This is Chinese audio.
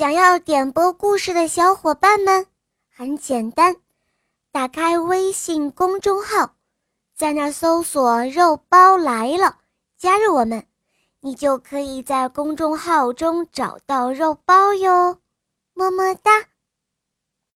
想要点播故事的小伙伴们很简单打开微信公众号在那搜索肉包来了加入我们你就可以在公众号中找到肉包哟。么么哒。